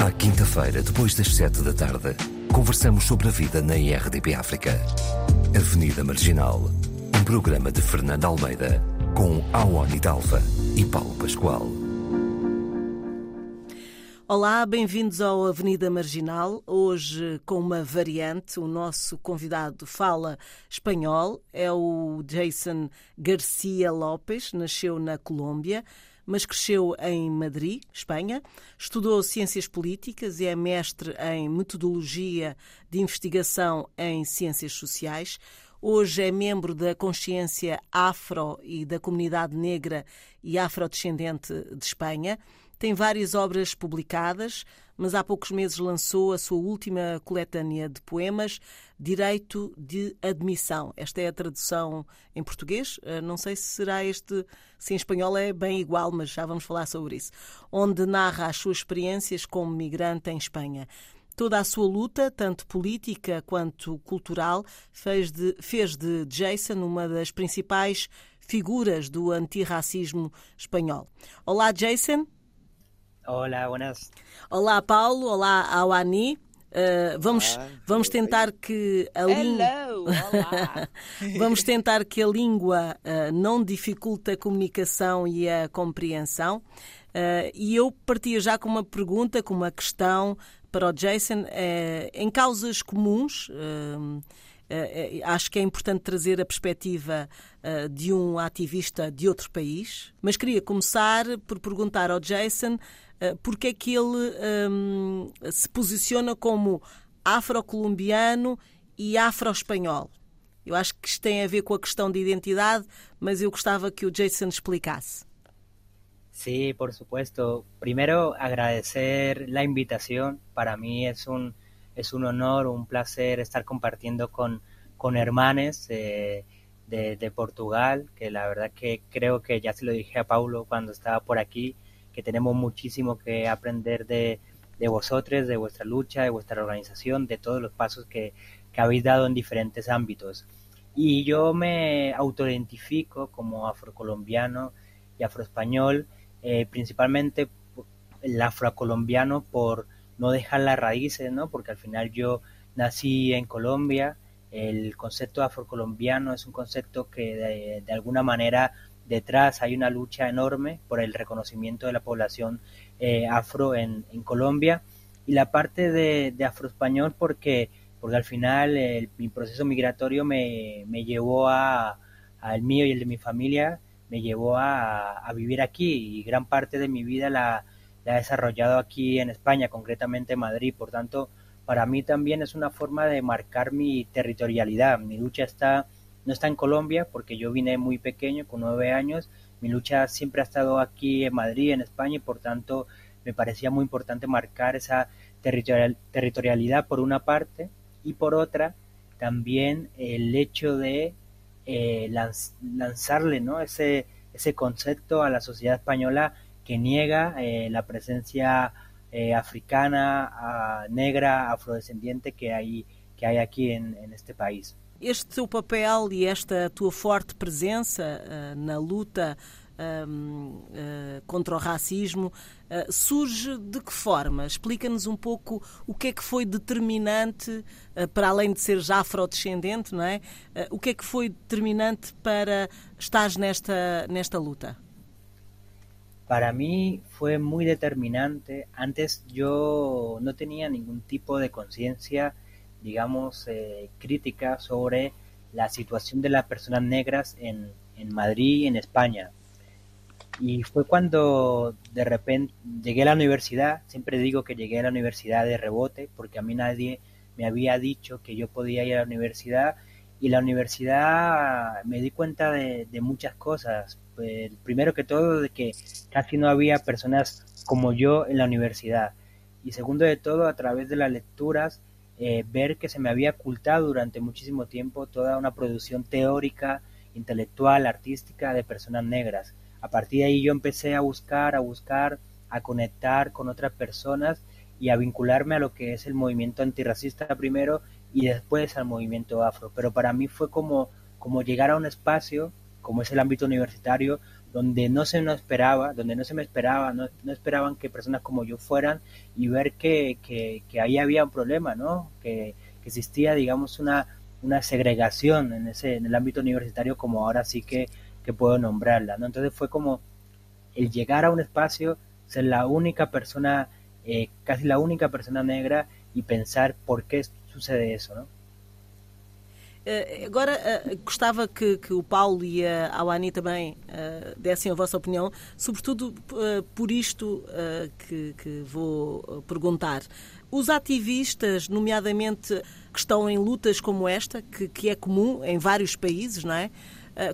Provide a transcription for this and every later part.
À quinta-feira, depois das sete da tarde, conversamos sobre a vida na IRDP África. Avenida Marginal, um programa de Fernando Almeida, com Awani Dalva e Paulo Pascoal. Olá, bem-vindos ao Avenida Marginal. Hoje com uma variante, o nosso convidado fala espanhol, é o Jason Garcia Lopes, nasceu na Colômbia, mas cresceu em Madrid, Espanha. Estudou Ciências Políticas e é mestre em Metodologia de Investigação em Ciências Sociais. Hoje é membro da Consciência Afro e da Comunidade Negra e Afrodescendente de Espanha. Tem várias obras publicadas, mas há poucos meses lançou a sua última coletânea de poemas, Direito de Admissão. Esta é a tradução em português. Eh, não sei se será este, se em espanhol é bem igual, mas já vamos falar sobre isso. Onde narra as suas experiências como migrante em Espanha. Toda a sua luta, tanto política quanto cultural, fez de, fez de Jason uma das principais figuras do antirracismo espanhol. Olá, Jason. Olá, buenas. Olá, Paulo. Olá, Awani. Uh, vamos, Olá. vamos tentar que a língua. Vamos tentar que a língua uh, não dificulte a comunicação e a compreensão. Uh, e eu partia já com uma pergunta, com uma questão para o Jason. em causas comuns, acho que é importante trazer a perspectiva de um ativista de outro país, mas queria começar por perguntar ao Jason porque é que ele um, se posiciona como afro-colombiano e afro-espanhol. Eu acho que isto tem a ver com a questão de identidade, mas eu gostava que o Jason explicasse. Sí, por supuesto. Primero, agradecer la invitación. Para mí es un, es un honor, un placer estar compartiendo con, con hermanes eh, de, de, Portugal, que la verdad que creo que ya se lo dije a Paulo cuando estaba por aquí, que tenemos muchísimo que aprender de, de vosotros, de vuestra lucha, de vuestra organización, de todos los pasos que, que habéis dado en diferentes ámbitos. Y yo me autoidentifico como afrocolombiano y afroespañol, eh, principalmente el afrocolombiano por no dejar las raíces, ¿no? Porque al final yo nací en Colombia, el concepto afrocolombiano es un concepto que de, alguna manera detrás hay una lucha enorme por el reconocimiento de la población eh, afro en, Colombia y la parte de, de afroespañol porque, porque al final el, mi proceso migratorio me, me llevó a, al mío y el de mi familia me llevó a, a, vivir aquí y gran parte de mi vida la, la he desarrollado aquí en España, concretamente en Madrid. Por tanto, para mí también es una forma de marcar mi territorialidad. Mi lucha está no está en Colombia porque yo vine muy pequeño, con nueve años. Mi lucha siempre ha estado aquí en Madrid, en España, y por tanto me parecía muy importante marcar esa territorial, territorialidad por una parte y por otra también el hecho de eh, lanz, lanzarle ¿no? ese, ese concepto a la sociedad española que niega eh, la presencia eh, africana, negra, afrodescendiente que hay, que hay aquí en, en este país. Este teu papel e esta tua forte presença uh, na luta um, uh, contra o racismo uh, surge de que forma? Explica-nos um pouco o que é que foi determinante, para além de seres afrodescendente, não é? o que é que foi determinante para estar nesta, nesta luta? Para mí fue muy determinante. Antes yo no tenía ningún tipo de conciencia digamos, eh, crítica sobre la situación de las personas negras en, en Madrid en España. Y fue cuando de repente llegué a la universidad, siempre digo que llegué a la universidad de rebote, porque a mí nadie me había dicho que yo podía ir a la universidad y la universidad me di cuenta de muchas cosas. Primero que todo, de que casi no había personas como yo en la universidad. Y segundo de todo, a través de las lecturas, eh, ver que se me había ocultado durante muchísimo tiempo toda una producción teórica, intelectual, artística de personas negras. A partir de ahí yo empecé a buscar, a buscar, a conectar con otras personas y a vincularme a lo que es el movimiento antirracista primero y después al movimiento afro. Pero para mí fue como, como llegar a un espacio, como es el ámbito universitario, donde no se nos esperaba, donde no se me esperaba, no, no esperaban que personas como yo fueran y ver que, que, que ahí había un problema, ¿no? Que, que, existía, digamos, una, una segregación en, ese, en el ámbito universitario como ahora sí que, que puedo nombrarla, ¿no? Entonces fue como el llegar a un espacio, ser la única persona, eh, casi la única persona negra y pensar por qué sucede eso, ¿no? Uh, agora, uh, gostava que, que, o Paulo e a Awani também uh, dessem a vossa opinião, sobretudo por isto que, que, vou perguntar. Os ativistas, nomeadamente que estão em lutas como esta, que, que é comum em vários países, não é?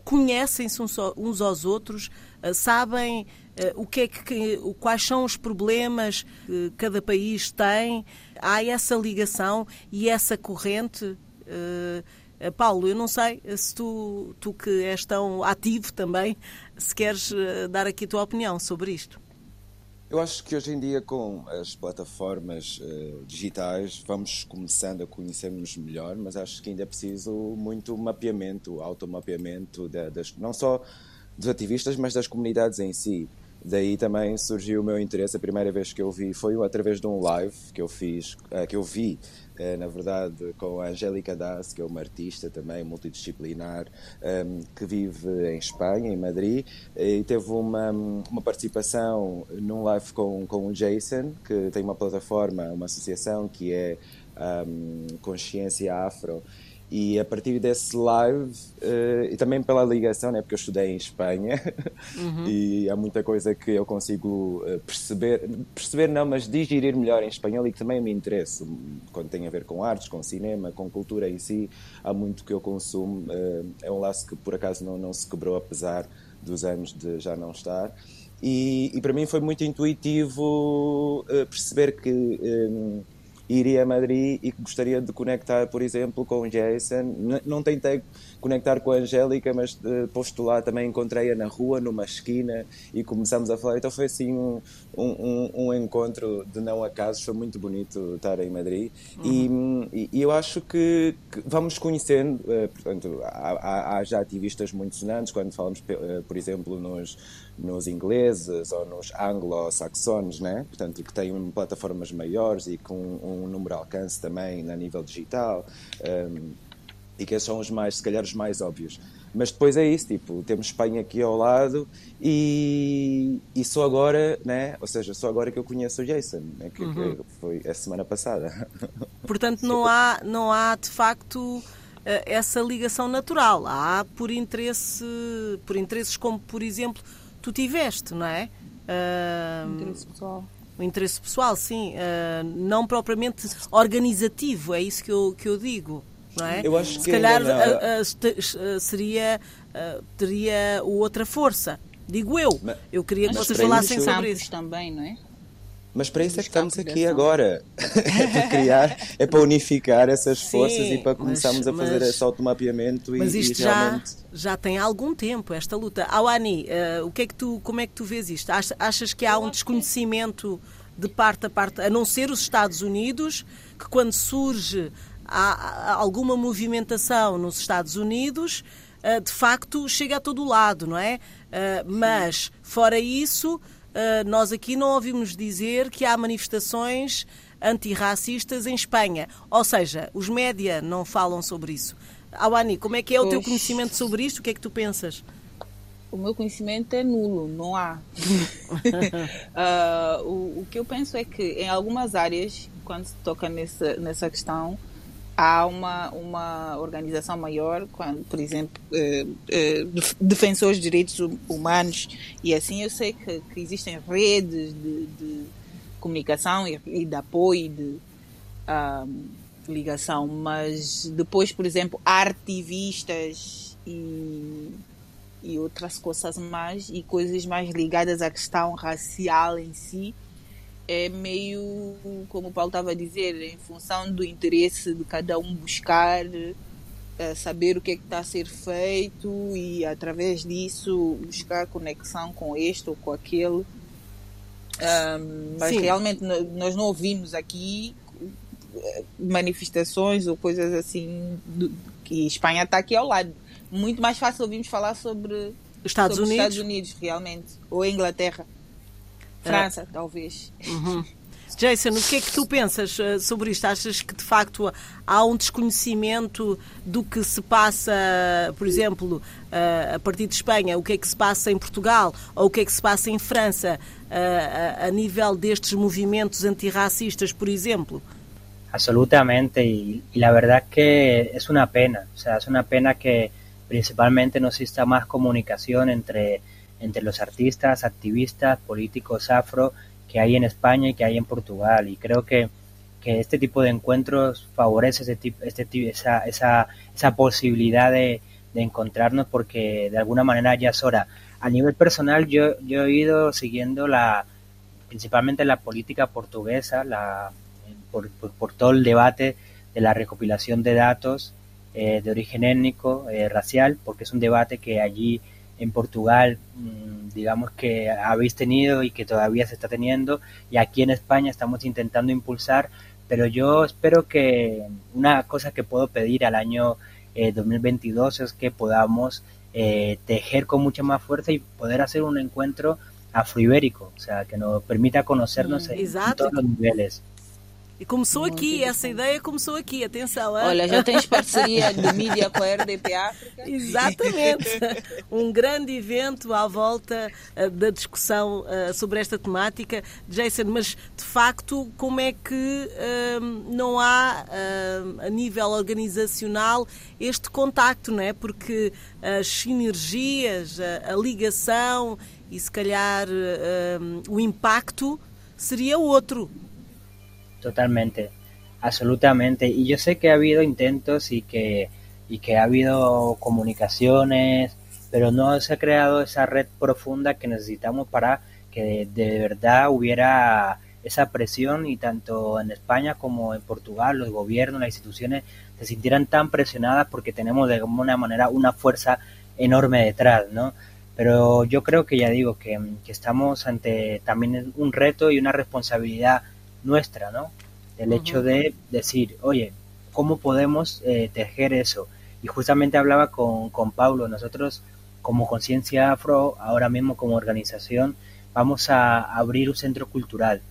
Conhecem-se uns, uns, aos outros, sabem o que é que, quais são os problemas que cada país tem, há essa ligação e essa corrente. Eh, Paulo, eu não sei se tu, tu que és tão ativo também, se queres eh, dar aqui a tua opinião sobre isto. Eu acho que hoje em dia, com as plataformas uh, digitais, vamos começando a conhecer-nos melhor, mas acho que ainda é preciso muito mapeamento, automapeamento, de, das, não só dos ativistas, mas das comunidades em si. Daí também surgiu o meu interesse. A primeira vez que eu vi foi através de um live que eu fiz, uh, que eu vi eh, na verdade, com a Angélica Das, que é uma artista também multidisciplinar, ehm, que vive em Espanha, em Madrid, e teve uma, uma participação num live com, com o Jason, que tem uma plataforma, uma associação que é um, ehm, Consciência Afro, e a partir desse live, uh, e também pela ligação, né, porque eu estudei em Espanha, uhum. e há muita coisa que eu consigo uh, perceber, perceber não, mas digerir melhor em espanhol e que também me interessa, quando tem a ver com artes, com cinema, com cultura em si, há muito que eu consumo. Uh, é um laço que por acaso não, não se quebrou, apesar dos anos de já não estar. E, e para mim foi muito intuitivo perceber que. Um, iria a Madrid e gostaria de conectar, por exemplo, com o Jason. Não tentei conectar com a Angélica, mas uh, posto lá também encontrei-a na rua, numa esquina, e começamos a falar. Então foi assim um, um, um encontro de não acaso, foi muito bonito estar em Madrid. Uhum. E, e, eu acho que, que vamos conhecendo, uh, portanto, há, há, já ativistas muito sonantes, quando falamos, uh, por exemplo, nos, nos ingleses ou nos anglo-saxones, né? portanto, que têm plataformas maiores e com um número de alcance também a nível digital. Um, e que são os mais, se calhar, os mais óbvios. Mas depois é isso, tipo, temos Espanha aqui ao lado e, e só agora, né? Ou seja, só agora que eu conheço o Jason, né? que, uhum. que foi a semana passada. Portanto, não há, não há de facto eh, essa ligação natural. Há por interesse, por interesses como, por exemplo, tu tiveste, não é? Uh, interesse pessoal. O interesse pessoal, sim. Uh, não propriamente organizativo, é isso que eu, que eu digo não é? Eu acho Se calhar seria, teria outra força, digo eu. Mas, eu queria que vocês falassem sobre isso. também, não é? Mas para isso é que estamos aqui agora. é para criar, é para unificar essas forças Sim, e para começarmos mas, a fazer mas, esse automapeamento mas e, isto e realmente... já, já tem algum tempo, esta luta. Awani, uh, o que é que tu, como é que tu vês isto? Achas que há um desconhecimento de parte a parte, a não ser os Estados Unidos, que quando surge há alguma movimentação nos Estados Unidos, eh, de facto chega a todo lado, não é? Eh, mas, fora isso, nós aqui não ouvimos dizer que há manifestações antirracistas em Espanha. Ou seja, os média não falam sobre isso. Awani, como é que é o teu conhecimento sobre isto? O que é que tu pensas? O meu conhecimento é nulo, não há. uh, o, o, que eu penso é que em algumas áreas, quando se toca nessa, nessa questão, há uma, uma organização maior, quando, por exemplo, eh, eh, defensores de direitos humanos, e assim eu sei que, que existem redes de, de comunicação e, e, de apoio e de um, ligação, mas depois, por exemplo, ativistas e, e outras coisas mais, e coisas mais ligadas à questão racial em si, é meio, como o Paulo estava a dizer, em função do interesse de cada um buscar uh, saber o que é que está a ser feito e através disso buscar conexão com este ou com aquele. Um, mas Sim. realmente nós não ouvimos aqui eh, manifestações ou coisas assim do, que Espanha está aqui ao lado. Muito mais fácil ouvirmos falar sobre Estados sobre Unidos? Estados Unidos, realmente. Ou Inglaterra. França, uh, talvez. Uhum. Jason, o que é que tu pensas uh, sobre isto? Achas que de facto há um desconhecimento do que se passa, por exemplo, uh, a partir de Espanha, o que é que se passa em Portugal ou o que é que se passa em França a, a nível destes movimentos antirracistas, por exemplo? Absolutamente, y, y, la verdad que es una pena, o sea, es una pena que principalmente no exista más comunicación entre, entre los artistas, activistas, políticos afro que hay en España y que hay en Portugal. Y creo que, que este tipo de encuentros favorece ese tipo, este, esa, esa, esa posibilidad de, de, encontrarnos porque de alguna manera ya es hora. A nivel personal yo, yo he ido siguiendo la principalmente la política portuguesa, la, por, por, todo el debate de la recopilación de datos eh, de origen étnico, eh, racial, porque es un debate que allí en Portugal, mmm, digamos que habéis tenido y que todavía se está teniendo, y aquí en España estamos intentando impulsar, pero yo espero que una cosa que puedo pedir al año eh, 2022 es que podamos eh, tejer con mucha más fuerza y poder hacer un encuentro afroibérico, o sea, que nos permita conocernos Mm, en, en todos los niveles. E começou aqui, essa ideia começou aqui, atenção. hein? Olha, já tens parceria de mídia com a RDP África. Exatamente. Um grande evento à volta uh, da discussão uh, sobre esta temática. Jason, mas de facto, como é que uh, não há, a nível organizacional, este contacto, não é? Porque as sinergias, a, a ligação e se calhar o impacto seria outro. Totalmente, absolutamente. Y yo sé que ha habido intentos y que, y que ha habido comunicaciones, pero no se ha creado esa red profunda que necesitamos para que de, verdad hubiera esa presión y tanto en España como en Portugal los gobiernos, las instituciones se sintieran tan presionadas porque tenemos de alguna manera una fuerza enorme detrás, ¿no? Pero yo creo que ya digo que, que estamos ante también un reto y una responsabilidad nuestra, ¿no? El uh -huh. hecho de decir, oye, ¿cómo podemos eh, tejer eso? Y justamente hablaba con, con Pablo, nosotros como Conciencia Afro, ahora mismo como organización, vamos a abrir un centro cultural.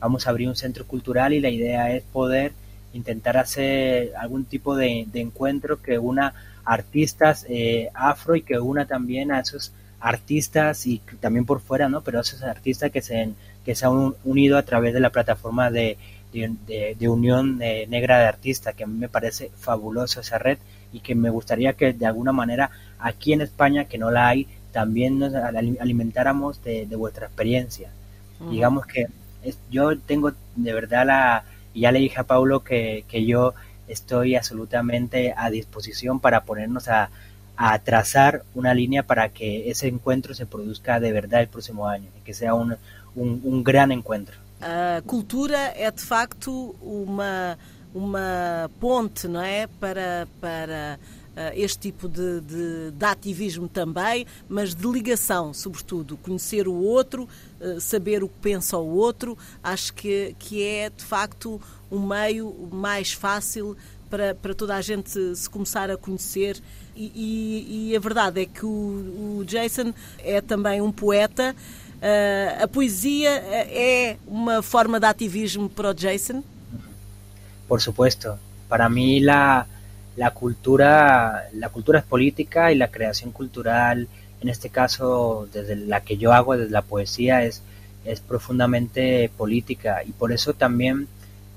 Vamos a abrir un centro cultural y la idea es poder intentar hacer algún tipo de, de encuentro que una artistas eh, afro y que una también a esos artistas y también por fuera, ¿no? Pero esos artistas que se, que se han unido a través de la plataforma de, de, de Unión eh, Negra de Artistas, que a mí me parece fabuloso esa red y que me gustaría que de alguna manera aquí en España, que no la hay, también nos alimentáramos de, de vuestra experiencia. Uh -huh. Digamos que es, yo tengo de verdad la, ya le dije a Paulo que, que yo estoy absolutamente a disposición para ponernos a, a trazar una línea para que ese encuentro se produzca de verdad el próximo año y que sea un, un, um grande encontro. A cultura é de facto uma, uma ponte, não é? Para, para uh, este tipo de, de, de, ativismo também, mas de ligação, sobretudo. Conhecer o outro, uh, saber o que pensa o outro, acho que, que é de facto um meio mais fácil para, para toda a gente se começar a conhecer. E, e, e a verdade é que o, o Jason é também um poeta. Uh, a poesia é uma forma de ativismo para Jason? Por supuesto. Para mí la, la cultura la cultura es política y la creación cultural, en este caso desde la que yo hago, desde la poesía, es, es profundamente política y por eso también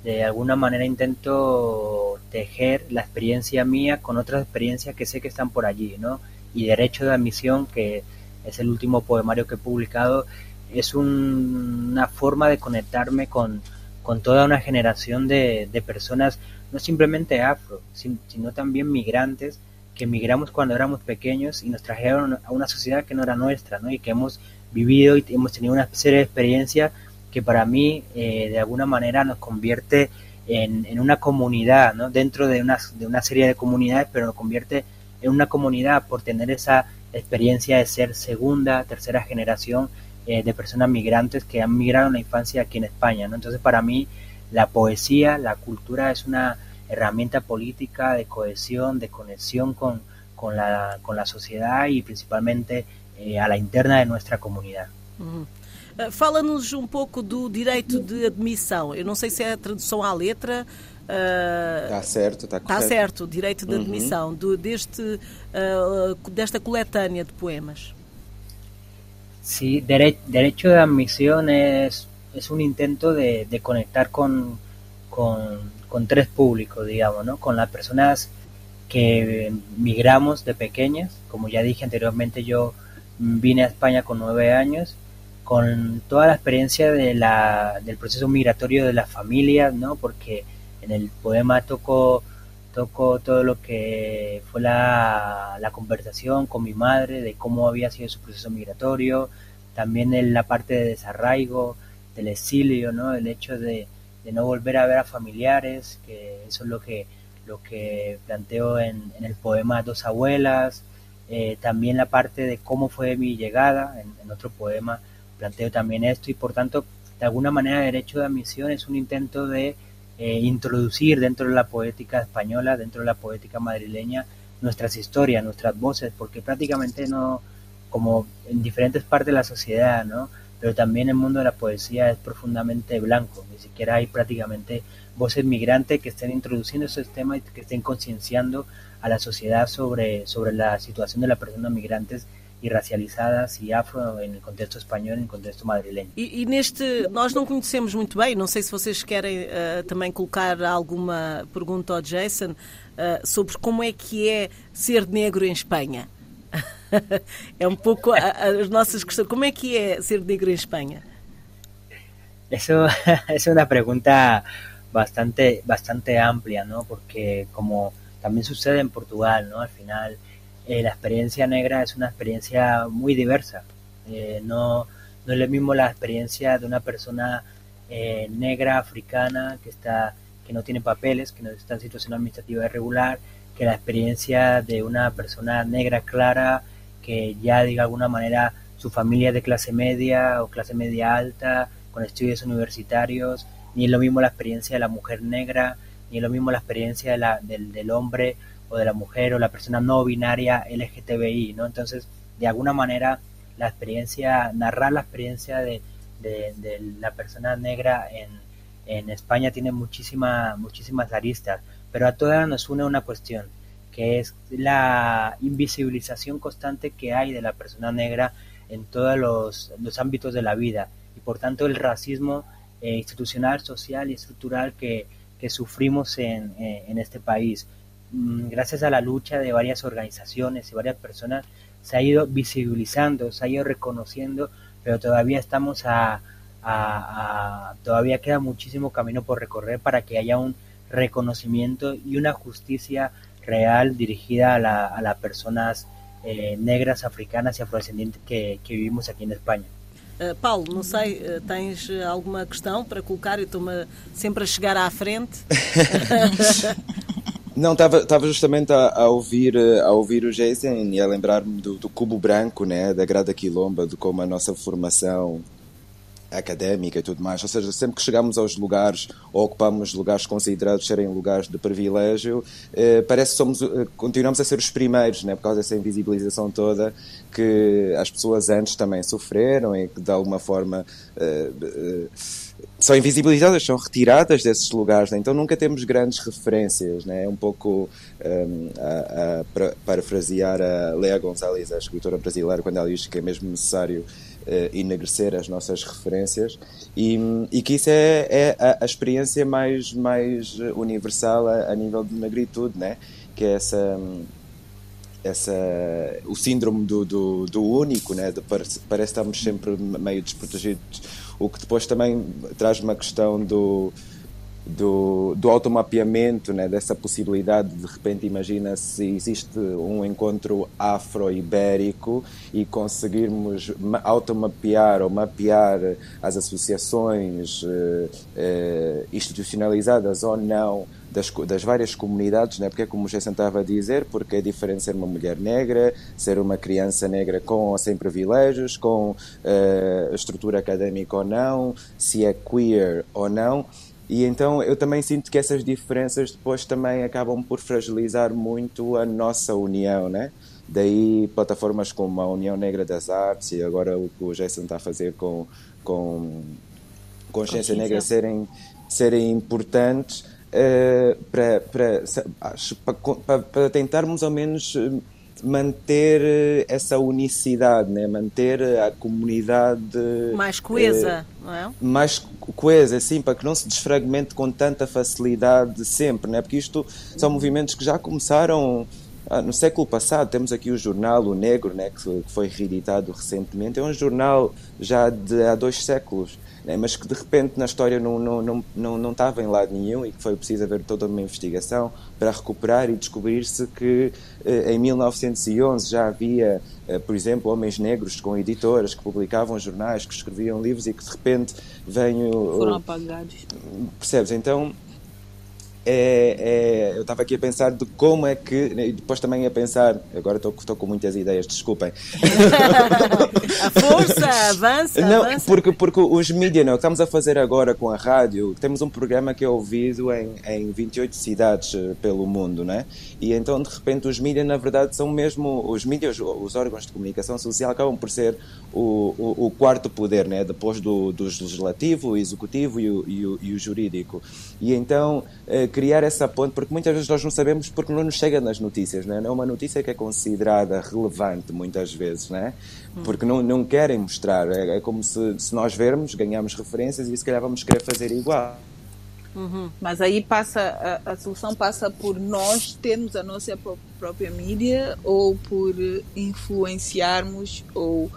de alguna manera intento tejer la experiencia mía con otras experiencias que sé que están por allí, ¿no? Y Derecho de Admisión, que es el último poemario que he publicado, es un, una forma de conectarme con, con toda una generación de, de, personas, no simplemente afro, sino también migrantes, que emigramos cuando éramos pequeños y nos trajeron a una sociedad que no era nuestra, ¿no? Y que hemos vivido y hemos tenido una serie de experiencias que para mí eh, de alguna manera nos convierte en, en una comunidad, ¿no? Dentro de una, de una serie de comunidades, pero nos convierte en una comunidad por tener esa experiencia de ser segunda, tercera generación eh, de personas migrantes que han migrado en la infancia aquí en España. ¿no? Entonces, para mí, la poesía, la cultura es una herramienta política de cohesión, de conexión con, con, la, con la sociedad y principalmente eh, a la interna de nuestra comunidad. Uhum. Fala-nos um pouco do direito de admissão. Eu não sei se é a tradução à letra. Está uh, certo, está correto. Está certo, direito de admissão uhum. do, deste, uh, desta coletânea de poemas. Sí, dere derecho de admisión es, es un intento de, de conectar con, con, con, tres públicos, digamos, ¿no? Con las personas que migramos de pequeñas, como ya dije anteriormente, yo vine a España con nueve años, con toda la experiencia de la, del proceso migratorio de las familias, ¿no? Porque en el poema tocó, tocó todo lo que fue la, la conversación con mi madre de cómo había sido su proceso migratorio, también en la parte de desarraigo, del exilio, ¿no? El hecho de, de no volver a ver a familiares, que eso es lo que, lo que planteo en, en el poema Dos Abuelas, eh, también la parte de cómo fue mi llegada, en, en, otro poema planteo también esto y por tanto, de alguna manera, derecho de admisión es un intento de eh, introducir dentro de la poética española, dentro de la poética madrileña, nuestras historias, nuestras voces, porque prácticamente no, como en diferentes partes de la sociedad, ¿no? Pero también el mundo de la poesía es profundamente blanco, ni siquiera hay prácticamente voces migrantes que estén introduciendo esos temas y que estén concienciando a la sociedade sobre, sobre la situación de las personas migrantes e racializadas e afro no contexto espanhol, no contexto madrilenho. E, e, neste, nós não conhecemos muito bem, não sei se vocês querem uh, também colocar alguma pergunta ao Jason uh, sobre como é que é ser negro em Espanha. é um pouco a, a, as nossas questões. Como é que é ser negro em Espanha? Eso es una pregunta bastante, bastante amplia, ¿no? Porque como también sucede en Portugal, ¿no? Al final eh, la experiencia negra es una experiencia muy diversa. Eh, no, no es lo mismo la experiencia de una persona eh, negra africana que está que no tiene papeles, que no está en situación administrativa irregular, que la experiencia de una persona negra clara que ya de alguna manera su familia de clase media o clase media alta, con estudios universitarios, ni es lo mismo la experiencia de la mujer negra ni es lo mismo la experiencia de la, del, del hombre de la mujer o la persona no binaria LGTBI, ¿no? Entonces, de alguna manera, la experiencia, narrar la experiencia de, la persona negra en, España tiene muchísima, muchísimas aristas, pero a todas nos une una cuestión, que es la invisibilización constante que hay de la persona negra en todos los, ámbitos de la vida y por tanto el racismo eh, institucional, social y estructural que, sufrimos en este país. Mm, gracias a la lucha de varias organizaciones y varias personas se ha ido visibilizando, se ha ido reconociendo, pero todavía estamos a, a, a, todavía queda muchísimo camino por recorrer para que haya un reconocimiento y una justicia real dirigida a, la, a las personas eh, negras, africanas y afrodescendientes que, que vivimos aquí en España. Uh, Paulo, não sei, uh, tens alguma questão para colocar? Eu estou-me sempre a chegar à frente. Não, estava justamente a, a, ouvir, a ouvir o Jason e a lembrar-me do, do, Cubo Branco, né, da Grada Quilomba, de como a nossa formação académica e tudo mais. Ou seja, sempre que chegamos aos lugares ou ocupamos lugares considerados serem lugares de privilégio, eh, parece que somos, eh, continuamos a ser os primeiros, né, por causa dessa invisibilização toda que as pessoas antes também sofreram e que de alguma forma. Eh, eh são invisibilizadas, são retiradas desses lugares, né? então nunca temos grandes referências. Né? É um pouco um, a, a, parafrasear a Lea Gonzalez, a escritora brasileira, quando ela diz que é mesmo necessário uh, enegrecer as nossas referências e, e que isso é, é a, a, experiência mais, mais universal a, a, nível de negritude, né? que é essa, essa, o síndrome do, do, do único, né? De, parece, parece que estamos sempre meio desprotegidos, o que depois também traz uma questão do do, do automapeamento, né, dessa possibilidade, de repente imagina se existe um encontro afro-ibérico e conseguirmos automapear ou mapear as associações eh, eh, institucionalizadas ou não das, das, várias comunidades, né? porque é como o Jason estava a dizer, porque é diferente ser uma mulher negra, ser uma criança negra com ou sem privilégios, com uh, estrutura académica ou não, se é queer ou não, e então eu também sinto que essas diferenças depois também acabam por fragilizar muito a nossa união, né? Daí plataformas como a União Negra das Artes e agora o que o Jason está a fazer com, com Consciência, Negra serem, serem importantes uh, para, para, para tentarmos ao menos manter eh, essa unicidade, né? manter a comunidade mais coesa, não é? Mais coesa, sim, para que não se desfragmente com tanta facilidade sempre, né? porque isto são movimentos que já começaram ah, no século passado. Temos aqui o jornal O Negro, né? que foi reeditado recentemente, é um jornal já de há dois séculos né, mas que de repente na história não, não, não, não, não estava em lado nenhum e que foi preciso haver toda uma investigação para recuperar e descobrir-se que eh, em 1911 já havia, eh, por exemplo, homens negros com editoras que publicavam jornais, que escreviam livros e que de repente vem o. Foram apagados. Percebes? Então é, é, eu estava aqui a pensar de como é que, e depois também a pensar, agora estou com muitas ideias, desculpem. a força, avança, não, avança. Porque, porque os mídias, não, o que estamos a fazer agora com a rádio, temos um programa que é ouvido em, em 28 cidades eh, pelo mundo, né? E então, de repente, os mídias, na verdade, são mesmo, os mídias, os órgãos de comunicação social acabam por ser o, o, o quarto poder, né? Depois do, do legislativo, o executivo e o, e o, e o jurídico. E então, eh, criar essa ponte, porque muitas vezes nós não sabemos porque não nos chega nas notícias, não é? Não é uma notícia que é considerada relevante muitas vezes, não é? Porque não, não querem mostrar. É, é como se, se nós vermos, ganhamos referências e se calhar vamos querer fazer igual. Uhum. Mas aí passa a, a, solução passa por nós termos a nossa própria mídia ou por influenciarmos ou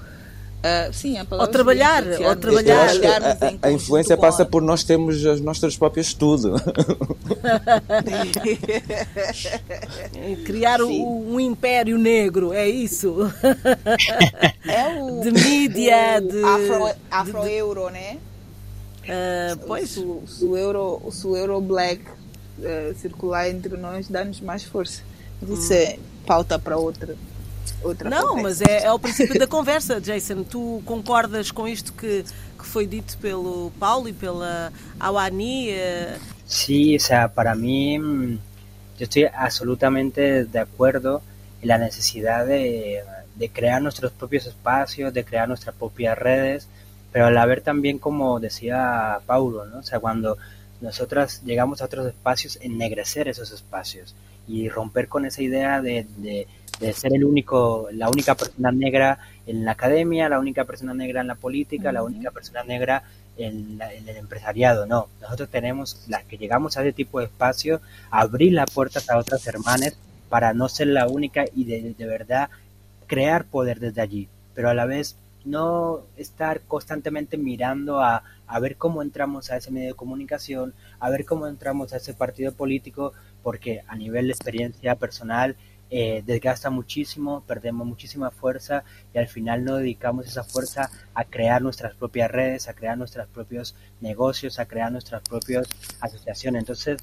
Uh, sim, a ou trabalhar, ou trabalhar. A, a, a, influência passa por nós termos as nossas próprias estudo. Criar um, um, império negro, é isso? É o, de mídia, de afro-euro, afro né? Uh, pois. Se, o euro, o euro black uh, circular entre nós, dá-nos mais força. Isso hum. é pauta para outra outra Não, conversa. mas é, é, o princípio da conversa, Jason. Tu concordas com isto que, que foi dito pelo Paulo e pela Awani? Sí, o sea, para mí yo estoy absolutamente de acuerdo en la necesidad de, de crear nuestros propios espacios, de crear nuestras propias redes, pero al haber también, como decía Paulo, ¿no? O sea, cuando nosotras llegamos a otros espacios, ennegrecer esos espacios y romper con esa idea de, de, de ser el único, la única persona negra en la academia, la única persona negra en la política, la única persona negra en, el empresariado. No, nosotros tenemos, las que llegamos a ese tipo de espacio, abrir las puertas a otras hermanas para no ser la única y de, de verdad crear poder desde allí, pero a la vez no estar constantemente mirando a, a ver cómo entramos a ese medio de comunicación, a ver cómo entramos a ese partido político, porque a nivel de experiencia personal eh, desgasta muchísimo, perdemos muchísima fuerza y al final no dedicamos esa fuerza a crear nuestras propias redes, a crear nuestros propios negocios, a crear nuestras propias asociaciones. Entonces,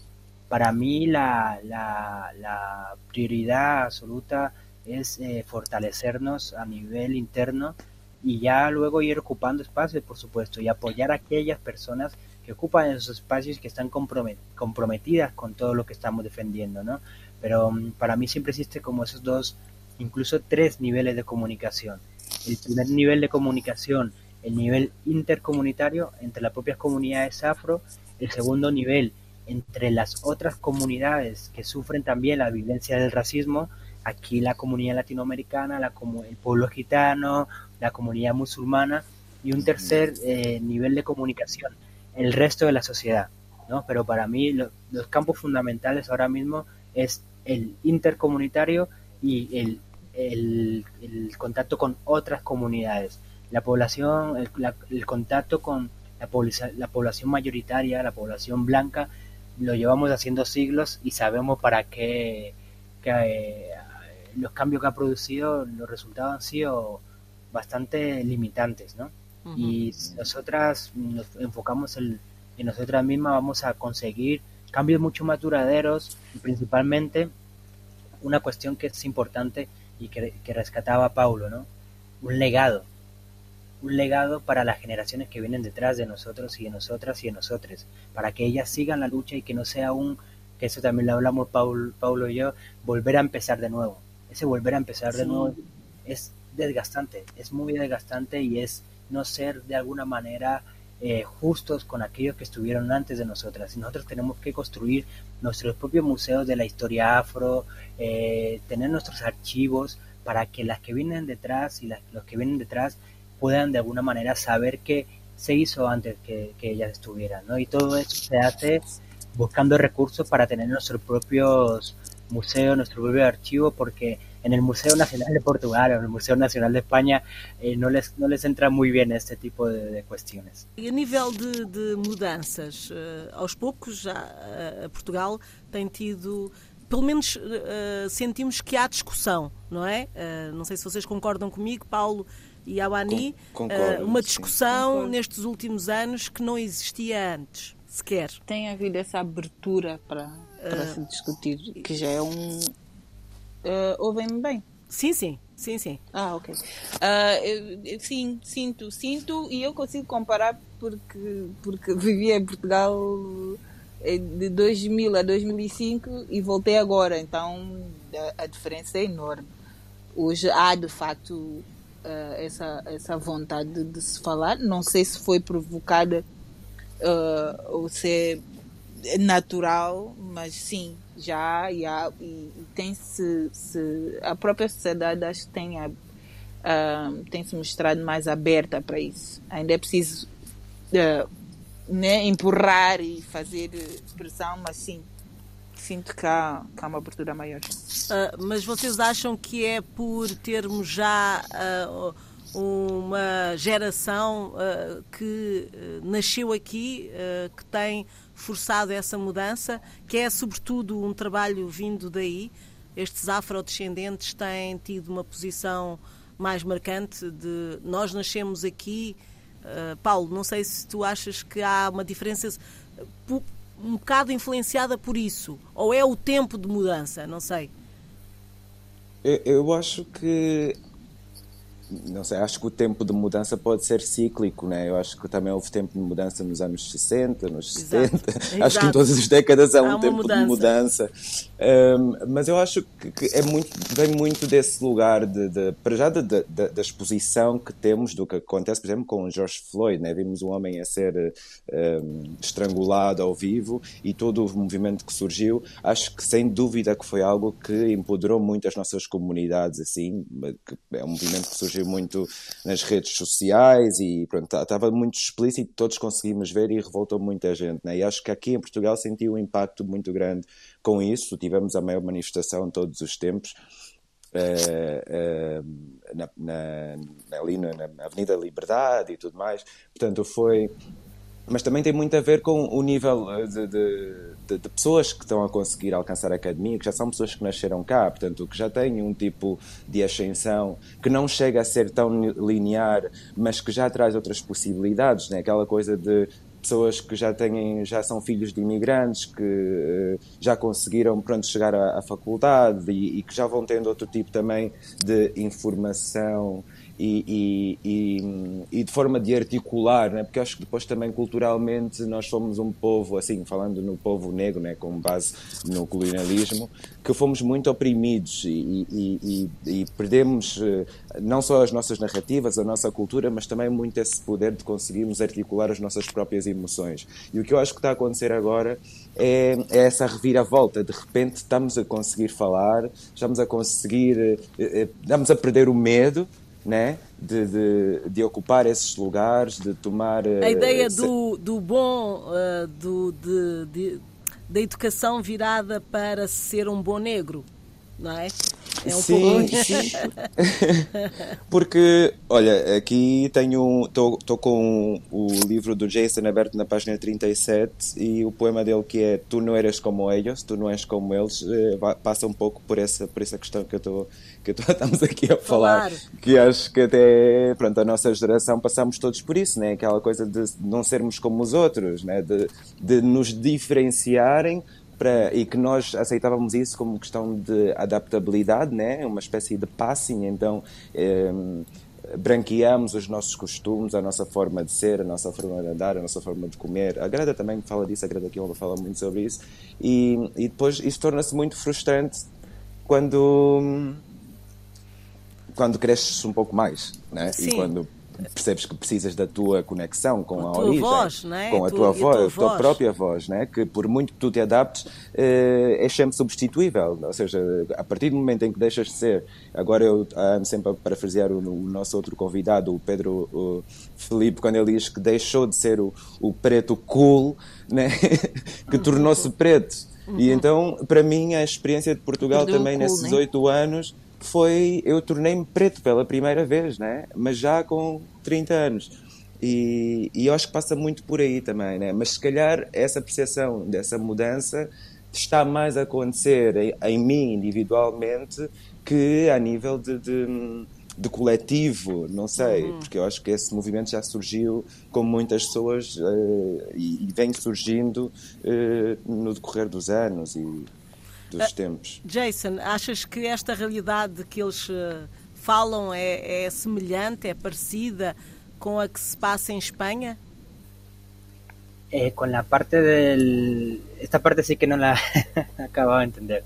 para mí la, la, prioridad absoluta es eh, fortalecernos a nivel interno y ya luego ir ocupando espacios, por supuesto, y apoyar a aquellas personas que ocupan esos espacios que están comprometidas con todo lo que estamos defendiendo, ¿no? Pero mm, para mí siempre existe como esos dos, incluso tres niveles de comunicación. El primer nivel de comunicación, el nivel intercomunitario entre las propias comunidades afro, el segundo nivel entre las otras comunidades que sufren también la violencia del racismo, aquí la comunidad latinoamericana, la, el pueblo gitano, la comunidad musulmana, y un tercer eh, nivel de comunicación, el resto de la sociedad. ¿no? Pero para mí los campos fundamentales ahora mismo es el intercomunitario y el, el, contacto con otras comunidades. La población, el, contacto con la, la población mayoritaria, la población blanca, lo llevamos haciendo siglos y sabemos para qué eh, los cambios que ha producido, los resultados han sido bastante limitantes, ¿no? Y nosotras nos enfocamos en, en nosotras mismas, vamos a conseguir cambios mucho más duraderos y principalmente una cuestión que es importante y que, rescataba Paulo, ¿no? Un legado, un legado para las generaciones que vienen detrás de nosotros y de nosotras y de nosotros, para que ellas sigan la lucha y que no sea un, que eso también lo hablamos Paulo, Paulo y yo, volver a empezar de nuevo, ese volver a empezar de nuevo es desgastante, es muy desgastante y es no ser de alguna manera eh, justos con aquellos que estuvieron antes de nosotras. Y nosotros tenemos que construir nuestros propios museos de la historia afro, eh, tener nuestros archivos para que las que vienen detrás y los que vienen detrás puedan de alguna manera saber qué se hizo antes que, que ellas estuvieran. ¿no? Y todo eso se hace buscando recursos para tener nuestros propios museos, nuestro propio archivo, porque en el Museo Nacional de Portugal o en el Museu Nacional de Espanha eh, não, les, não les entra muito bem este tipo de, de questões. E a nível de, de mudanças, uh, aos poucos já uh, Portugal tem tido pelo menos uh, sentimos que há discussão, não é? Uh, não sei se vocês concordam comigo, Paulo e Awani, uh, uma discussão nestes últimos anos que não existia antes, sequer. Tem havido essa abertura para, para se discutir, que já é um, Uh, Ouvem-me bem? Sim, sim. Sim, sim. Ah, ok. Uh, eu, sim, sinto, sinto e eu consigo comparar porque, porque vivi em Portugal eh, de 2000 a 2005 e voltei agora, então a, a diferença é enorme. Hoje há de facto uh, essa, essa vontade de se falar, não sei se foi provocada uh, ou se é natural, mas sim, já há, e, e tem se, se, a própria sociedade acho que tem, uh, tem se mostrado mais aberta para isso. Ainda é preciso uh, né, empurrar e fazer pressão, mas sim, sinto que há, que há uma abertura maior. Uh, mas vocês acham que é por termos já uma geração que nasceu aqui, que tem forçado essa mudança, que é sobretudo um trabalho vindo daí. Estes afrodescendentes têm tido uma posição mais marcante de nós nascemos aqui. Uh, Paulo, não sei se tu achas que há uma diferença um bocado influenciada por isso, ou é o tempo de mudança, não sei. Eu, acho que não sei, acho que o tempo de mudança pode ser cíclico, né? Eu acho que também houve tempo de mudança nos anos 60, nos Exato. 70. Exato. Acho que em todas as décadas há, há um tempo mudança. de mudança. Um, mas eu acho que, que, é muito, vem muito desse lugar de, de para já de, de, da exposição que temos do que acontece, por exemplo, com o George Floyd, né? Vimos um homem a ser um, estrangulado ao vivo e todo o movimento que surgiu, acho que sem dúvida que foi algo que empoderou muito as nossas comunidades, assim, é um movimento que surgiu surgiu muito nas redes sociais e pronto, estava muito explícito, todos conseguimos ver e revoltou muita gente. Né? E acho que aqui em Portugal senti um impacto muito grande com isso. Tivemos a maior manifestação de todos os tempos. Uh, uh, na, na, ali na, na Avenida Liberdade e tudo mais. Portanto, foi mas também tem muito a ver com o nível eh, de, de, de, pessoas que estão a conseguir alcançar a academia, que já são pessoas que nasceram cá, portanto, que já têm um tipo de ascensão que não chega a ser tão linear, mas que já traz outras possibilidades, né? aquela coisa de pessoas que já têm já são filhos de imigrantes que uh, já conseguiram pronto chegar à, à faculdade e, e, que já vão tendo outro tipo também de informação e, e, e, de forma de articular, né? porque acho que depois também culturalmente nós somos um povo, assim, falando no povo negro, né? com base no colonialismo, que fomos muito oprimidos e, e perdemos eh, não só as nossas narrativas, a nossa cultura, mas também muito esse poder de conseguirmos articular as nossas próprias emoções. E o que eu acho que está a acontecer agora é, é essa reviravolta. De repente estamos a conseguir falar, estamos a conseguir, eh, eh, estamos a perder o medo né? De, de, de, ocupar esses lugares, de tomar. A ideia uh, do, do bom, uh, do, de, de, da educação virada para ser um bom negro, não é? É um sim, pouco... sim. Porque, olha, aqui tenho. Estou com o livro do Jason aberto na página 37 e o poema dele que é Tu não eras como eles, tu não és como eles, eh, passa um pouco por essa, por essa questão que eu estou que estamos aqui a falar, falar, que acho que até pronto, a nossa geração passamos todos por isso, né? aquela coisa de não sermos como os outros, né? de, de nos diferenciarem para, e que nós aceitávamos isso como questão de adaptabilidade, né? uma espécie de passing, então eh, branqueamos os nossos costumes, a nossa forma de ser, a nossa forma de andar, a nossa forma de comer. A Greta também fala disso, a Greta Kilma fala muito sobre isso, e, e depois isso torna-se muito frustrante quando quando cresces um pouco mais, né? Sim. E quando percebes que precisas da tua conexão com a, origem, voz, né? com a Tu- tua, e a voz, tua a tua voz. própria voz, né? que por muito que tu te adaptes, eh, é sempre substituível. Ou seja, a partir do momento em que deixas de ser, agora eu ando sempre a parafrasear o, o nosso outro convidado, o Pedro o Felipe, quando ele diz que deixou de ser o, o preto cool, né? que tornou-se preto. E então, para mim, a experiência de Portugal Perdeu também cool, nesses né? oito anos foi eu tornei-me preto pela primeira vez, né? Mas já com 30 anos. E, e eu acho que passa muito por aí também, né? Mas se calhar essa percepção dessa mudança está mais a acontecer em, em mim individualmente que a nível de, de, de coletivo, não sei, porque eu acho que esse movimento já surgiu com muitas pessoas eh, e, e vem surgindo eh, no decorrer dos anos e dos tempos. Jason, achas que esta realidade que eles eh, falam é, é semelhante, é parecida com a que se passa em Espanha? Eh, con la parte del... Esta parte sí que no la acababa de entender.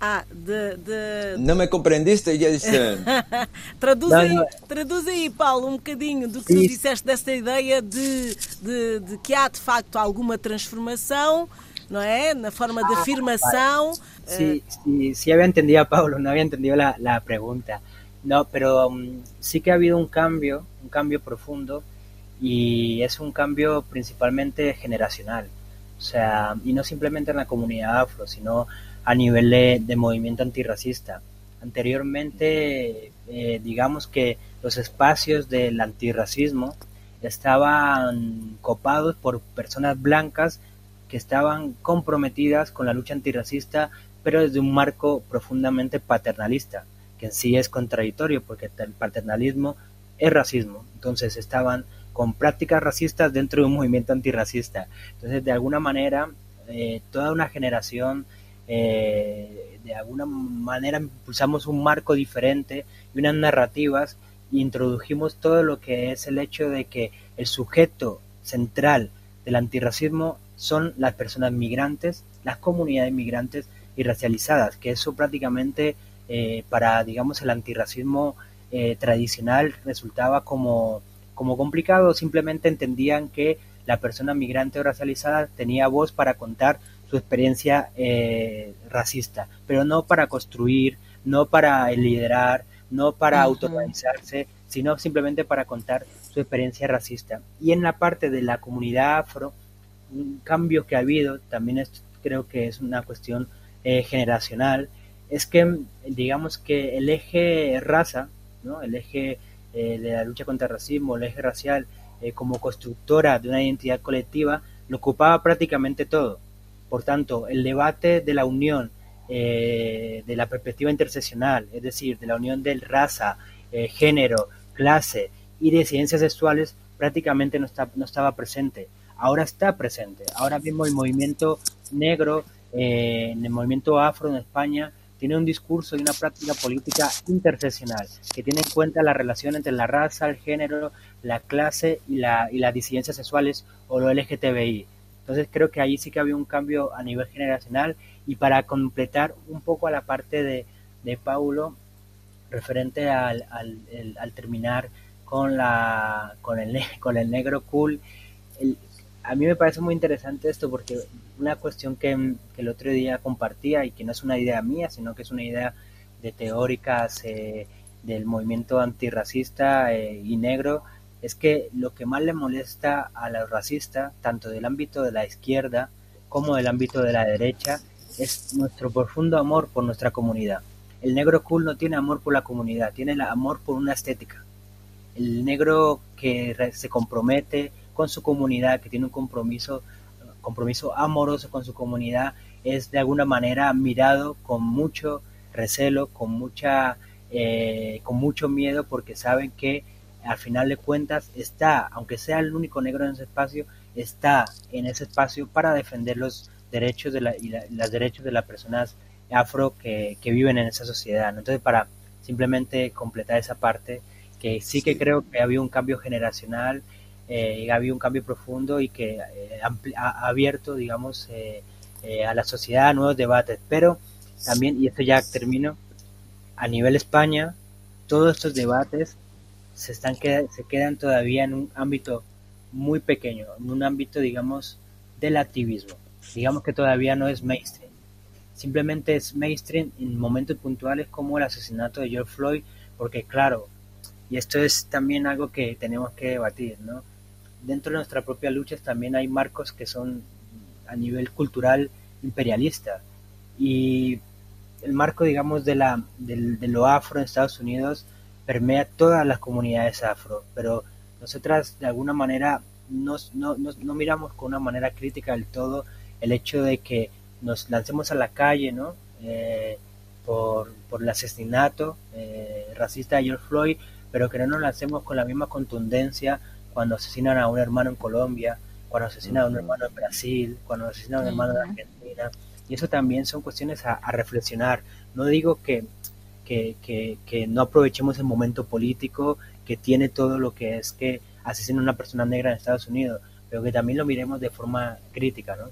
Ah, de, de- Não me compreendiste, Jason? Traduz, Não, aí, traduz aí, Paulo, um bocadinho do que tu disseste desta ideia de, de, de que há de facto alguma transformação, não é? Na forma de afirmação. Eh, Sí, sí, sí había entendido a Pablo, no había entendido la, la pregunta. No, pero mm, sí que ha habido un cambio, un cambio profundo y es un cambio principalmente generacional. O sea, y no simplemente en la comunidad afro, sino a nivel de, de movimiento antirracista. Anteriormente, eh, digamos que los espacios del antirracismo estaban copados por personas blancas que estaban comprometidas con la lucha antirracista, pero desde un marco profundamente paternalista, que en sí es contradictorio, porque el paternalismo es racismo. Entonces estaban con prácticas racistas dentro de un movimiento antirracista. Entonces, de alguna manera, eh, toda una generación, eh, de alguna manera impulsamos un marco diferente y unas narrativas y introdujimos todo lo que es el hecho de que el sujeto central del antirracismo son las personas migrantes, las comunidades migrantes y racializadas, que eso prácticamente eh, para, digamos, el antirracismo eh, tradicional resultaba como, como complicado, simplemente entendían que la persona migrante o racializada tenía voz para contar su experiencia eh, racista, pero no para construir, no para liderar, no para Ujú. autoorganizarse, sino simplemente para contar su experiencia racista. Y en la parte de la comunidad afro, un cambio que ha habido, también es- creo que es una cuestión eh, generacional, es que digamos que el eje raza, ¿no? el eje eh, de la lucha contra el racismo, el eje racial, eh, como constructora de una identidad colectiva, lo ocupaba prácticamente todo. Por tanto, el debate de la unión, eh, de la perspectiva interseccional, es decir, de la unión del raza, género, clase y de ciencias sexuales, prácticamente no, está, no estaba presente. Ahora está presente. Ahora mismo el movimiento negro, eh, el movimiento afro en España, tiene un discurso y una práctica política interseccional que tiene en cuenta la relación entre la raza, el género, la clase y, la, y las disidencias sexuales o lo LGTBI. Entonces creo que ahí sí que había un cambio a nivel generacional y para completar un poco a la parte de, de Paulo referente al, al, terminar con, la, con, el, con el negro cool, el- a mí me parece muy interesante esto porque una cuestión que, el otro día compartía y que no es una idea mía, sino que es una idea de teóricas eh, del movimiento antirracista eh, y negro, es que lo que más le molesta a los racistas, tanto del ámbito de la izquierda como del ámbito de la derecha, es nuestro profundo amor por nuestra comunidad. El negro cool no tiene amor por la comunidad, tiene el amor por una estética. El negro que se compromete con su comunidad, que tiene un compromiso, compromiso amoroso con su comunidad, es de alguna manera mirado con mucho recelo, con mucha, eh, con mucho miedo, porque saben que al final de cuentas está, aunque sea el único negro en ese espacio, está en ese espacio para defender los derechos de la, y la- los derechos de las personas afro que, que viven en esa sociedad. ¿no? Entonces, para simplemente completar esa parte, que sí que creo que ha habido un cambio generacional, eh, ha habido un cambio profundo y que eh, ha abierto, digamos, eh, eh, a la sociedad a nuevos debates. Pero también, y esto ya termino, a nivel España, todos estos debates se, están, se quedan todavía en un ámbito muy pequeño, en un ámbito, digamos, del activismo. Digamos que todavía no es mainstream. Simplemente es mainstream en momentos puntuales como el asesinato de George Floyd, porque claro, y esto es también algo que tenemos que debatir, ¿no? Dentro de nuestra propia lucha también hay marcos que son a nivel cultural imperialista. Y el marco, digamos, de, la, de, lo afro en Estados Unidos permea todas las comunidades afro, pero nosotras de alguna manera no, no, no, miramos con una manera crítica del todo el hecho de que nos lancemos a la calle, ¿no? Eh, por, por, el asesinato eh, racista de George Floyd, pero que no nos lancemos con la misma contundencia cuando asesinan a un hermano en Colombia, cuando asesinan a un hermano en Brasil, cuando asesinan a un hermano en Argentina. Y eso también son cuestiones a, reflexionar. No digo que, que, que, no aprovechemos el momento político que tiene todo lo que es que asesina a una persona negra en Estados Unidos, pero que también lo miremos de forma crítica, ¿no?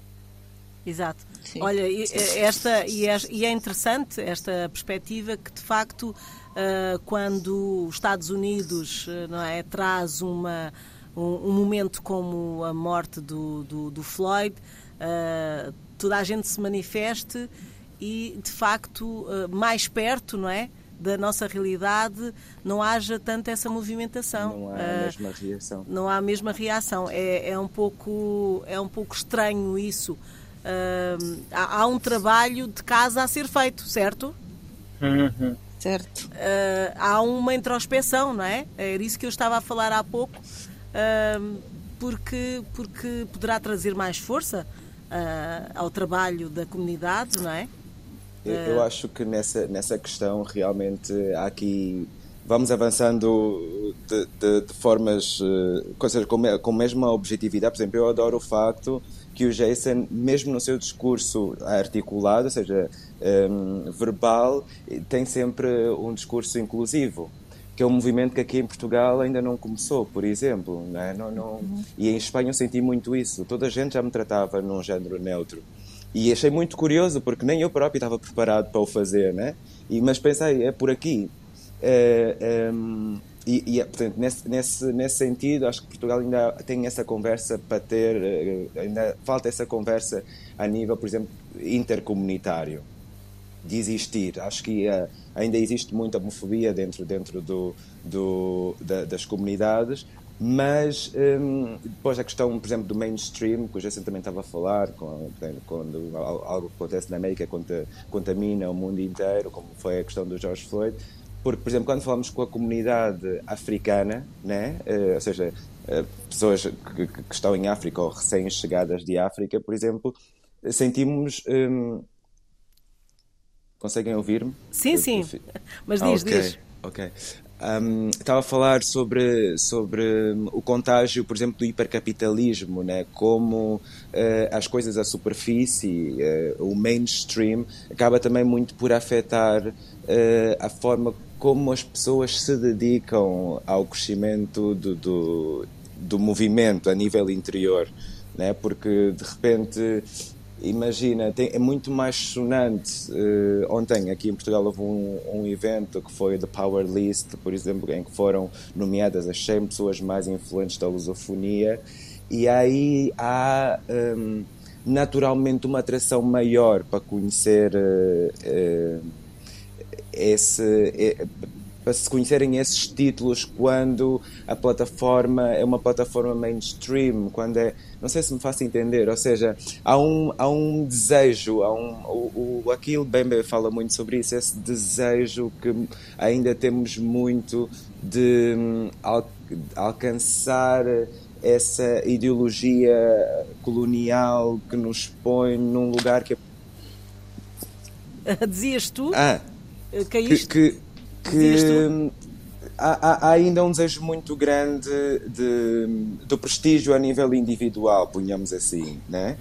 Exato. Sim. Olha, esta, e é, e é interessante esta perspectiva que, de facto, uh, quando os Estados Unidos uh, não é, traz uma, um, um, momento como a morte do, do, do Floyd, uh, toda a gente se manifeste e, de facto, mais perto, não é? da nossa realidade não haja tanto essa movimentação. Não há a mesma reação. Não há a mesma reação. É, é, um, pouco, é um pouco estranho isso. Uh, há, há, um trabalho de casa a ser feito, certo? Uhum. Certo. Uh, há uma introspeção, não é? Era isso que eu estava a falar há pouco, uh, porque, porque poderá trazer mais força uh, ao trabalho da comunidade, não é? Eu, eu acho que nessa, nessa questão realmente há aqui vamos avançando de, de, de formas, coisas com, com a mesma objetividade. Por exemplo, eu adoro o facto que o Jason, mesmo no seu discurso articulado, ou seja, um, verbal, tem sempre um discurso inclusivo que é um movimento que aqui em Portugal ainda não começou, por exemplo. Não, é? não, não... Uhum. E em Espanha eu senti muito isso. Toda a gente já me tratava num género neutro. E achei muito curioso, porque nem eu próprio estava preparado para o fazer, né? E, mas pensei, é por aqui. É, e, e, portanto, nesse, nesse, nesse sentido, acho que Portugal ainda tem essa conversa para ter, eh, ainda falta essa conversa a nível, por exemplo, intercomunitário, de existir. Acho que uh, ainda existe muita homofobia dentro, dentro do, do, da, das comunidades, mas um, depois a questão, por exemplo, do mainstream, que o Jason também estava a falar, quando, quando algo acontece na América contamina o mundo inteiro, como foi a questão do George Floyd, porque, por exemplo, quando falamos com a comunidade africana, né? Uh, ou seja, uh, pessoas que, que, estão em África ou recém-chegadas de África, por exemplo, sentimos. Um... Conseguem ouvir-me? Sim, sim. Mas diz, okay, diz. Ok. Um, estava a falar sobre, sobre o contágio, por exemplo, do hipercapitalismo, né? como uh, as coisas à superfície, uh, o mainstream, acaba também muito por afetar uh, a forma como as pessoas se dedicam ao crescimento do, do, do movimento a nível interior. Né? Porque de repente imagina, tem, é muito mais sonante. Uh, ontem, aqui em Portugal, houve um, um, evento que foi The Power List, por exemplo, em que foram nomeadas as 100 pessoas mais influentes da lusofonia, e aí há um, naturalmente uma atração maior para conhecer uh, uh, esse para se conhecerem esses títulos quando a plataforma é uma plataforma mainstream, quando é. Não sei se me faço entender, ou seja, há um, há um desejo, há um, o, o Aquil Bembe fala muito sobre isso, esse desejo que ainda temos muito de um, al, alcançar essa ideologia colonial que nos põe num lugar que. Dizias tu? Ah, Caíste? Que, que, que há, há, ainda um desejo muito grande de, do prestígio a nível individual, ponhamos assim, né?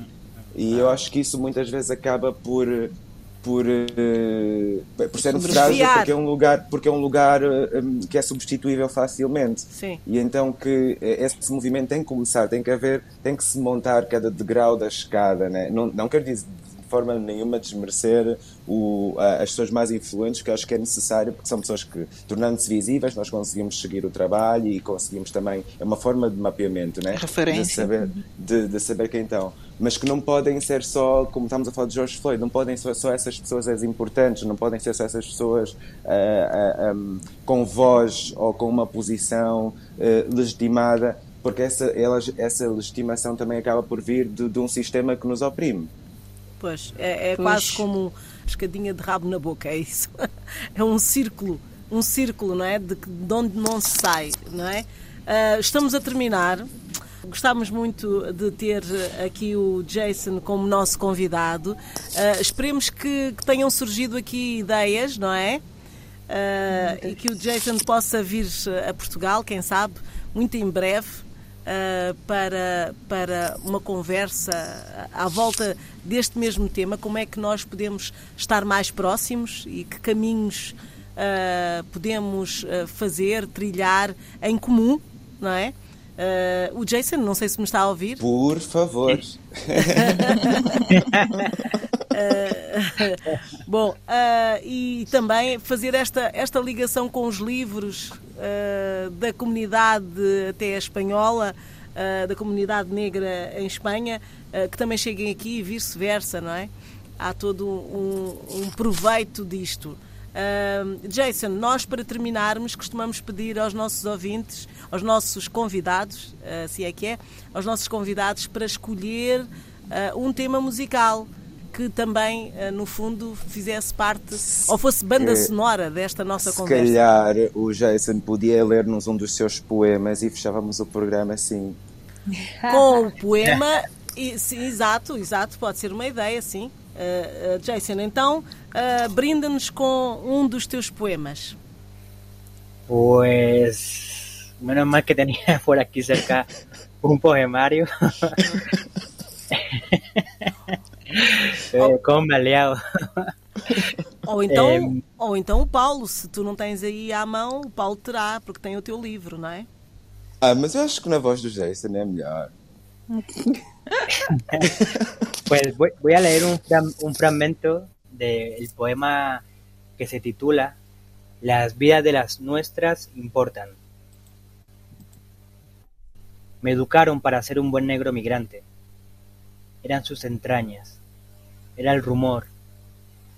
E eu acho que isso muitas vezes acaba por por, uh, por ser um frágil porque é um lugar porque é um lugar um, que é substituível facilmente. Sim. e então que esse movimento tem que começar tem que haver tem que se montar cada degrau da escada né? Não não quero dizer forma nenhuma desmerecer o, as pessoas mais influentes, que acho que é necessário, porque são pessoas que, tornando-se visíveis, nós conseguimos seguir o trabalho e conseguimos também. É uma forma de mapeamento, né? Referência. De saber, de, de saber quem estão. Mas que não podem ser só, como estamos a falar de George Floyd, não podem ser só essas pessoas as importantes, não podem ser só essas pessoas uh, uh, um, com voz ou com uma posição uh, legitimada porque essa, elas, essa legitimação também acaba por vir de, de um sistema que nos oprime. Pois, é, é pois. quase como escadinha de rabo na boca, é isso. É um círculo, um círculo, não é? De, de onde não se sai, não é? Uh, estamos a terminar. Gostávamos muito de ter aqui o Jason como nosso convidado. Uh, esperemos que, que, tenham surgido aqui ideias, não é? Uh, e que o Jason possa vir a Portugal, quem sabe, muito em breve, uh, para, para uma conversa à volta deste mesmo tema, como é que nós podemos estar mais próximos e que caminhos uh, podemos uh, fazer, trilhar em comum, não é? Uh, o Jason, não sei se me está a ouvir. Por favor. uh, bom, uh, e também fazer esta, esta ligação com os livros da comunidade até espanhola, da comunidade negra em Espanha, que também cheguem aqui e vice-versa, não é? Há todo um, um proveito disto. Uh, Jason, nós para terminarmos costumamos pedir aos nossos ouvintes, aos nossos convidados, uh, se é que é, aos nossos convidados para escolher uh, um tema musical que também, uh, no fundo, fizesse parte ou fosse banda sonora desta nossa se conversa. Se calhar o Jason podia ler-nos um dos seus poemas e fechávamos o programa assim. Com o poema, e, sim, exato, exato, pode ser uma ideia, sim. Uh, Jason, então uh, brinda-nos com um dos teus poemas. Pues menos mal que tenía por aquí cerca un poemario. oh. Como aliado. Ou então, é... ou então o Paulo, se tu não tens aí à mão, o Paulo terá, porque tem o teu livro, não é? Ah, mas eu acho que na voz do Jason é melhor. pues voy, a leer un, fragmento del poema que se titula Las vidas de las nuestras importan. Me educaron para ser un buen negro migrante. Eran sus entrañas, era el rumor,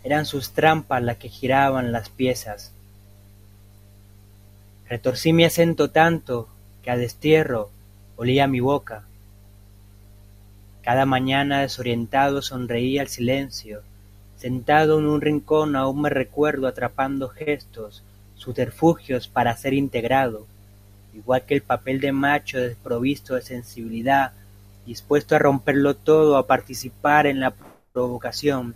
eran sus trampas las que giraban las piezas. Retorcí mi acento tanto que a destierro olía mi boca cada mañana desorientado sonreía al silencio, sentado en un rincón aún me recuerdo atrapando gestos, subterfugios para ser integrado, igual que el papel de macho desprovisto de sensibilidad, dispuesto a romperlo todo, a participar en la provocación.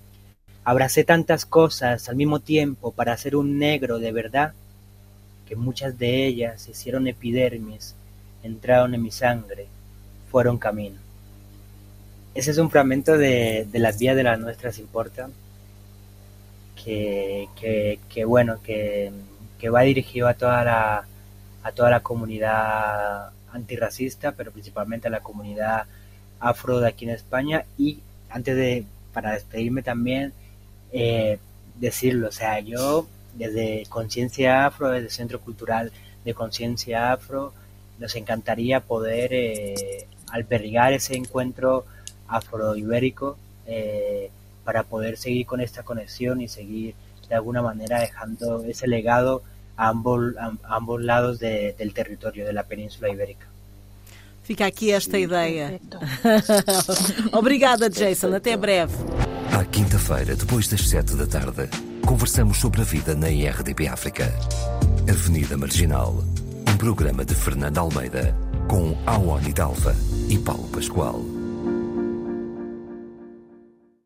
Abracé tantas cosas al mismo tiempo para ser un negro de verdad, que muchas de ellas hicieron epidermis, entraron en mi sangre, fueron camino. Ese es un fragmento de, las vías de las nuestras importan, que, bueno, que, va dirigido a toda la, a toda la comunidad antirracista, pero principalmente a la comunidad afro de aquí en España. Y antes de, para despedirme también, eh, decirlo, o sea, yo desde Conciencia Afro, desde Centro Cultural de Conciencia Afro, nos encantaría poder eh, albergar ese encuentro afroibérico eh, para poder seguir con esta conexión y seguir de alguna manera dejando ese legado a ambos, a, ambos lados de, del territorio de la península ibérica. Fica aqui esta ideia. Obrigada, Jason. Até breve. À quinta-feira, depois das sete da tarde, conversamos sobre a vida na IRDP África. Avenida Marginal. Um programa de Fernando Almeida com Awani Dalva e Paulo Pascoal.